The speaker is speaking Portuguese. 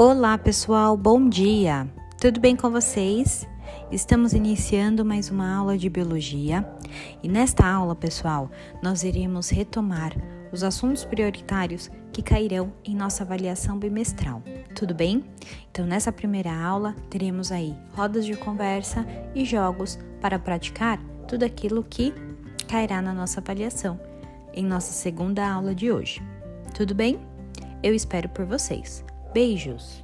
Olá, pessoal, bom dia! Tudo bem com vocês? Estamos iniciando mais uma aula de biologia e nesta aula, pessoal, nós iremos retomar os assuntos prioritários que cairão em nossa avaliação bimestral. Tudo bem? Então, nessa primeira aula, teremos aí rodas de conversa e jogos para praticar tudo aquilo que cairá na nossa avaliação em nossa segunda aula de hoje. Tudo bem? Eu espero por vocês. Beijos!